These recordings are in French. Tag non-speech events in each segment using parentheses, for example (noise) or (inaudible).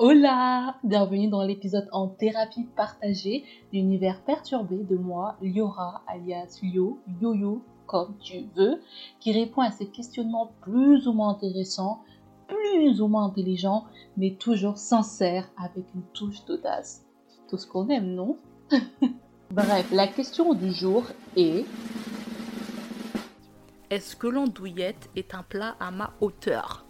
Hola! Bienvenue dans l'épisode en thérapie partagée l'univers perturbé de moi, Liora, alias Lio, Yo-Yo, comme tu veux, qui répond à ces questionnements plus ou moins intéressants, plus ou moins intelligents, mais toujours sincères avec une touche d'audace. Tout ce qu'on aime, non? (laughs) Bref, la question du jour est... Est-ce que l'andouillette est un plat à ma hauteur?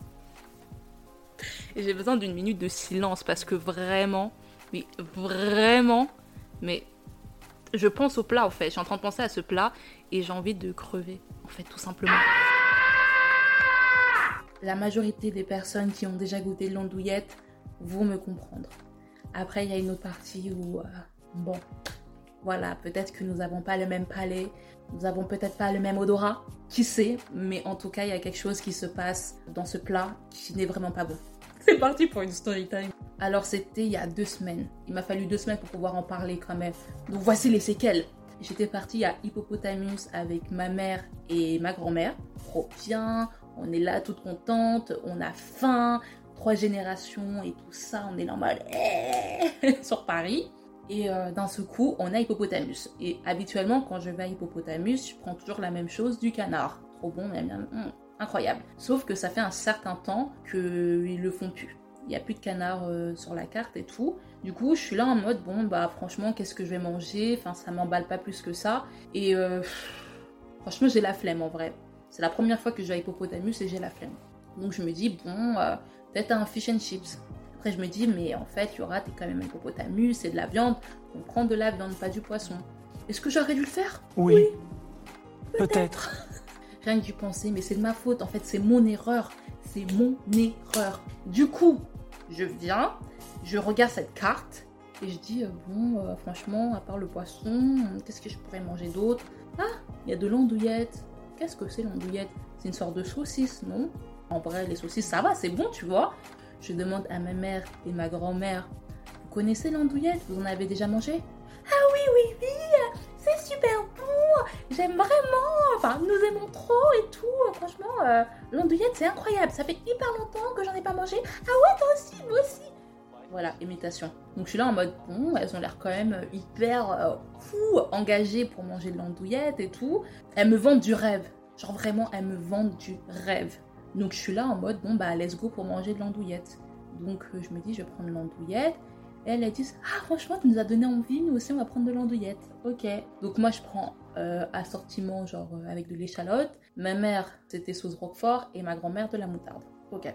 J'ai besoin d'une minute de silence parce que vraiment, oui, vraiment, mais je pense au plat en fait. Je suis en train de penser à ce plat et j'ai envie de crever, en fait, tout simplement. La majorité des personnes qui ont déjà goûté l'andouillette vont me comprendre. Après, il y a une autre partie où, euh, bon, voilà, peut-être que nous n'avons pas le même palais, nous n'avons peut-être pas le même odorat, qui sait, mais en tout cas, il y a quelque chose qui se passe dans ce plat qui n'est vraiment pas bon. C'est parti pour une story time. Alors c'était il y a deux semaines. Il m'a fallu deux semaines pour pouvoir en parler quand même. Donc voici les séquelles. J'étais partie à Hippopotamus avec ma mère et ma grand-mère. Trop bien, on est là toute contente, on a faim, trois générations et tout ça, on est normal (laughs) sur Paris. Et euh, d'un ce coup, on a Hippopotamus. Et habituellement, quand je vais à Hippopotamus, je prends toujours la même chose, du canard. Trop bon, mais incroyable. Sauf que ça fait un certain temps qu'ils le font plus. Il n'y a plus de canard euh, sur la carte et tout. Du coup, je suis là en mode, bon, bah franchement, qu'est-ce que je vais manger? Enfin, ça m'emballe pas plus que ça. Et euh, franchement, j'ai la flemme en vrai. C'est la première fois que je vais à Hippopotamus et j'ai la flemme. Donc je me dis, bon, euh, peut-être un fish and chips. Après, je me dis, mais en fait, il y aura, t'es quand même un hippopotamus, c'est de la viande. On prend de la viande, pas du poisson. Est-ce que j'aurais dû le faire? Oui. Peut-être. rien que d'y penser, mais c'est de ma faute. En fait, c'est mon erreur. C'est mon erreur. Du coup, je viens, je regarde cette carte et je dis, euh, bon, euh, franchement, à part le poisson, qu'est-ce que je pourrais manger d'autre? Ah, il y a de l'andouillette. Qu'est-ce que c'est l'andouillette? C'est une sorte de saucisse, non? En vrai, les saucisses, ça va, c'est bon, tu vois. Je demande à ma mère et ma grand-mère, vous connaissez l'andouillette? Vous en avez déjà mangé? Ah oui, oui, oui, c'est super bon, j'aime vraiment enfin, nous aimons trop et tout. Franchement, euh, l'andouillette, c'est incroyable. Ça fait hyper longtemps que j'en ai pas mangé. Ah ouais, toi aussi, moi aussi. Voilà, imitation. Donc je suis là en mode, bon, elles ont l'air quand même hyper euh, fou, engagées pour manger de l'andouillette et tout. Elles me vendent du rêve. Genre vraiment, elles me vendent du rêve. Donc je suis là en mode, bon, bah let's go pour manger de l'andouillette. Donc euh, je me dis, je vais prendre l'andouillette. Elle, elle dit, ah franchement, tu nous as donné envie, nous aussi on va prendre de l'andouillette. Ok. Donc moi je prends euh, assortiment genre euh, avec de l'échalote. Ma mère, c'était sauce roquefort et ma grand-mère de la moutarde. Ok.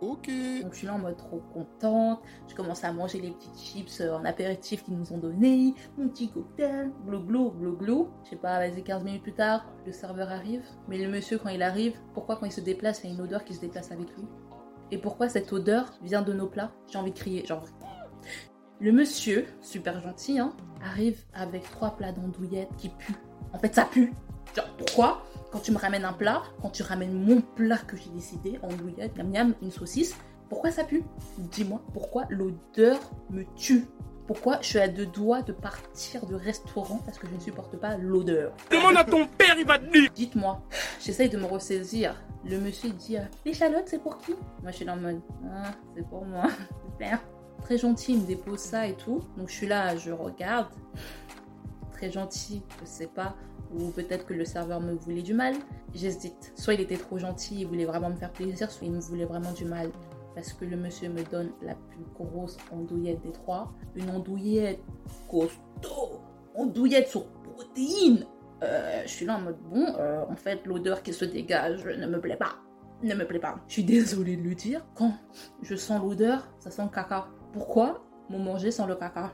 Ok. Donc je suis là en mode trop contente. Je commence à manger les petites chips euh, en apéritif qu'ils nous ont donné. Mon petit cocktail, glou glou. Je sais pas, vas-y 15 minutes plus tard, le serveur arrive. Mais le monsieur quand il arrive, pourquoi quand il se déplace, il y a une odeur qui se déplace avec lui? Et pourquoi cette odeur vient de nos plats? J'ai envie de crier, genre le monsieur, super gentil, hein, arrive avec trois plats d'andouillettes qui puent. En fait, ça pue. Genre, pourquoi Quand tu me ramènes un plat, quand tu ramènes mon plat que j'ai décidé, andouillette, miam miam, une saucisse, pourquoi ça pue? Dis-moi, pourquoi l'odeur me tue? Pourquoi je suis à deux doigts de partir de restaurant parce que je ne supporte pas l'odeur? Demande à ton père, il va te dire Dites-moi, j'essaye de me ressaisir. Le monsieur dit L'échalote, c'est pour qui? Moi, je suis dans le mode Ah, c'est pour moi. (laughs) Super très gentil, il me dépose ça et tout. Donc je suis là, je regarde. Très gentil, je sais pas. Ou peut-être que le serveur me voulait du mal. J'hésite. Soit il était trop gentil, il voulait vraiment me faire plaisir, soit il me voulait vraiment du mal. Parce que le monsieur me donne la plus grosse andouillette des trois. Une andouillette costaud. Andouillette sur protéines. Euh, je suis là en mode bon, euh, en fait, l'odeur qui se dégage ne me plaît pas. Ne me plaît pas. Je suis désolée de le dire. Quand je sens l'odeur, ça sent caca. Pourquoi mon manger sans le caca?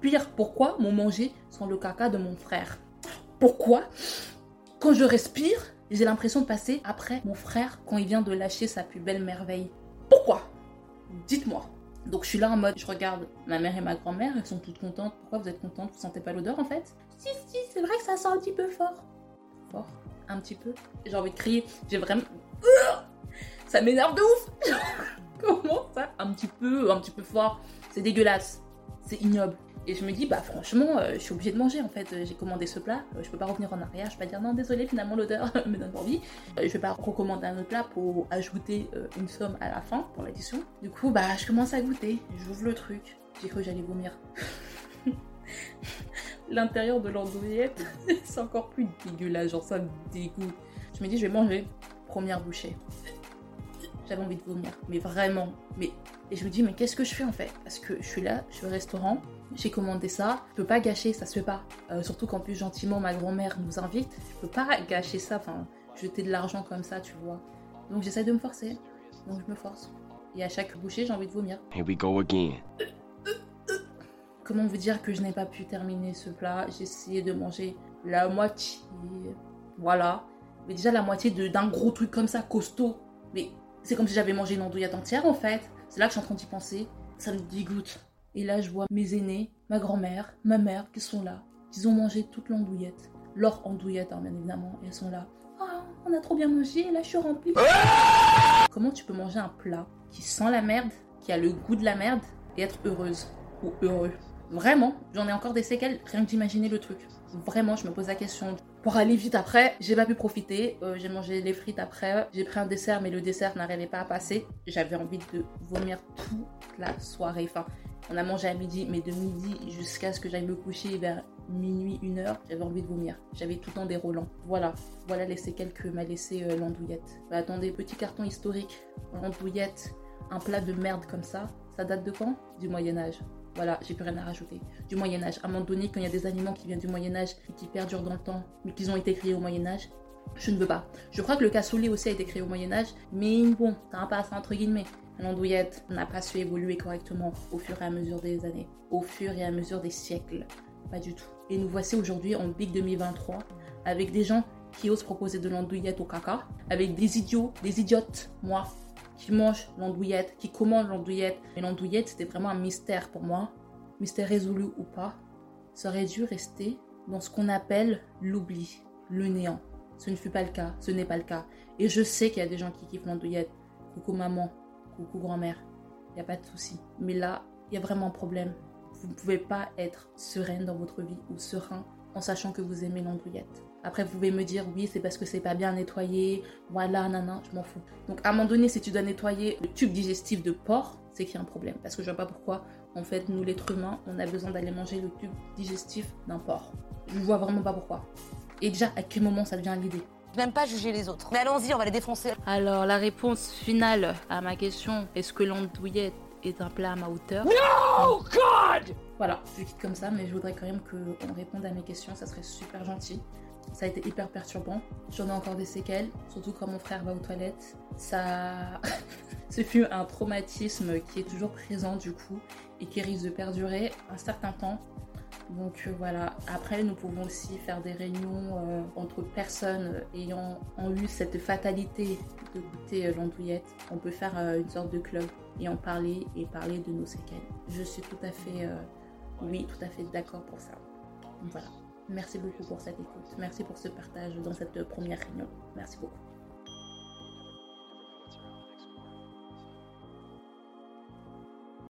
Pire, pourquoi mon manger sans le caca de mon frère? Pourquoi? Quand je respire, j'ai l'impression de passer après mon frère quand il vient de lâcher sa plus belle merveille. Pourquoi? Dites-moi. Donc je suis là en mode, je regarde ma mère et ma grand-mère, elles sont toutes contentes. Pourquoi vous êtes contentes? Vous sentez pas l'odeur en fait? Si, si, c'est vrai que ça sent un petit peu fort. Fort? Un petit peu? J'ai envie de crier. J'ai vraiment... Ça m'énerve de ouf (laughs) Comment ça? Un petit peu, un petit peu fort. C'est dégueulasse. C'est ignoble. Et je me dis, bah franchement, euh, je suis obligée de manger en fait. J'ai commandé ce plat, euh, je peux pas revenir en arrière, je peux pas dire non, désolé, finalement l'odeur (laughs) me donne envie. Euh, je vais pas recommander un autre plat pour ajouter une somme à la fin pour l'addition. Du coup, bah je commence à goûter, j'ouvre le truc. J'ai cru que j'allais vomir. (laughs) L'intérieur de l'andouillette, (laughs) c'est encore plus dégueulasse, genre ça me dégoûte. Je me dis, je vais manger. Première bouchée. J'avais envie de vomir, mais vraiment. Mais et je me dis, mais qu'est-ce que je fais en fait? Parce que je suis là, je suis au restaurant, j'ai commandé ça, je peux pas gâcher, ça se fait pas. Euh, surtout qu'en plus, gentiment, ma grand-mère nous invite, je peux pas gâcher ça, enfin, jeter de l'argent comme ça, tu vois. Donc j'essaie de me forcer, donc je me force. Et à chaque bouchée, j'ai envie de vomir. Here we go again. Comment vous dire que je n'ai pas pu terminer ce plat? J'ai essayé de manger la moitié, voilà. Mais déjà la moitié d'un gros truc comme ça, costaud. Mais c'est comme si j'avais mangé une andouillette entière en fait. C'est là que je suis en train d'y penser. Ça me dégoûte. Et là, je vois mes aînés, ma grand-mère, ma mère qui sont là. Ils ont mangé toute l'andouillette. Leur andouillette, hein, bien évidemment. Et elles sont là. Ah, on a trop bien mangé, là je suis remplie. Comment tu peux manger un plat qui sent la merde, qui a le goût de la merde, et être heureuse ou heureux? Vraiment, j'en ai encore des séquelles, rien que d'imaginer le truc. Vraiment, je me pose la question. Pour aller vite après, j'ai pas pu profiter. Euh, j'ai mangé les frites après. J'ai pris un dessert, mais le dessert n'arrivait pas à passer. J'avais envie de vomir toute la soirée. Enfin, on a mangé à midi, mais de midi jusqu'à ce que j'aille me coucher vers minuit, une heure, j'avais envie de vomir. J'avais tout en déroulant. Voilà, voilà les séquelles que m'a laissé euh, l'andouillette. Bah, attendez, petit carton historique. L'andouillette, un plat de merde comme ça, ça date de quand? Du Moyen-Âge. Voilà, j'ai plus rien à rajouter. Du Moyen-Âge. À un moment donné, quand il y a des aliments qui viennent du Moyen-Âge et qui perdurent dans le temps, mais qu'ils ont été créés au Moyen-Âge, je ne veux pas. Je crois que le cassoulet aussi a été créé au Moyen-Âge, mais bon, ça un passe entre guillemets. L'andouillette n'a pas su évoluer correctement au fur et à mesure des années, au fur et à mesure des siècles. Pas du tout. Et nous voici aujourd'hui en Big 2023 avec des gens qui osent proposer de l'andouillette au caca, avec des idiots, des idiotes, moi, qui mange l'andouillette, qui commande l'andouillette. Mais l'andouillette, c'était vraiment un mystère pour moi. Mystère résolu ou pas, ça aurait dû rester dans ce qu'on appelle l'oubli, le néant. Ce ne fut pas le cas, ce n'est pas le cas. Et je sais qu'il y a des gens qui kiffent l'andouillette. Coucou maman, coucou grand-mère, il n'y a pas de souci. Mais là, il y a vraiment un problème. Vous ne pouvez pas être sereine dans votre vie ou serein en sachant que vous aimez l'andouillette. Après, vous pouvez me dire, oui, c'est parce que c'est pas bien nettoyé, voilà, nana, je m'en fous. Donc, à un moment donné, si tu dois nettoyer le tube digestif de porc, c'est qu'il y a un problème. Parce que je vois pas pourquoi, en fait, nous, l'être humain, on a besoin d'aller manger le tube digestif d'un porc. Je vois vraiment pas pourquoi. Et déjà, à quel moment ça devient l'idée? Même pas juger les autres. Mais allons-y, on va les défoncer. Alors, la réponse finale à ma question, est-ce que l'andouillette est un plat à ma hauteur? No, God! Voilà, je quitte comme ça, mais je voudrais quand même qu'on réponde à mes questions, ça serait super gentil. Ça a été hyper perturbant. J'en ai encore des séquelles, surtout quand mon frère va aux toilettes. Ça. (laughs) Ce fut un traumatisme qui est toujours présent du coup et qui risque de perdurer un certain temps. Donc euh, voilà, après nous pouvons aussi faire des réunions euh, entre personnes ayant eu cette fatalité de goûter euh, l'andouillette. On peut faire une sorte de club et en parler et parler de nos séquelles. Je suis tout à fait, oui, tout à fait d'accord pour ça. Voilà. Merci beaucoup pour cette écoute. Merci pour ce partage dans cette première réunion. Merci beaucoup.